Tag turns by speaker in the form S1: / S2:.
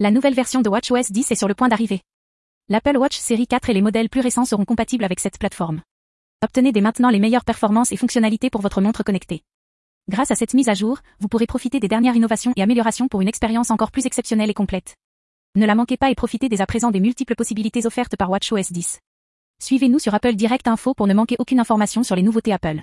S1: La nouvelle version de WatchOS 10 est sur le point d'arriver. L'Apple Watch série 4 et les modèles plus récents seront compatibles avec cette plateforme. Obtenez dès maintenant les meilleures performances et fonctionnalités pour votre montre connectée. Grâce à cette mise à jour, vous pourrez profiter des dernières innovations et améliorations pour une expérience encore plus exceptionnelle et complète. Ne la manquez pas et profitez dès à présent des multiples possibilités offertes par WatchOS 10. Suivez-nous sur Apple Direct Info pour ne manquer aucune information sur les nouveautés Apple.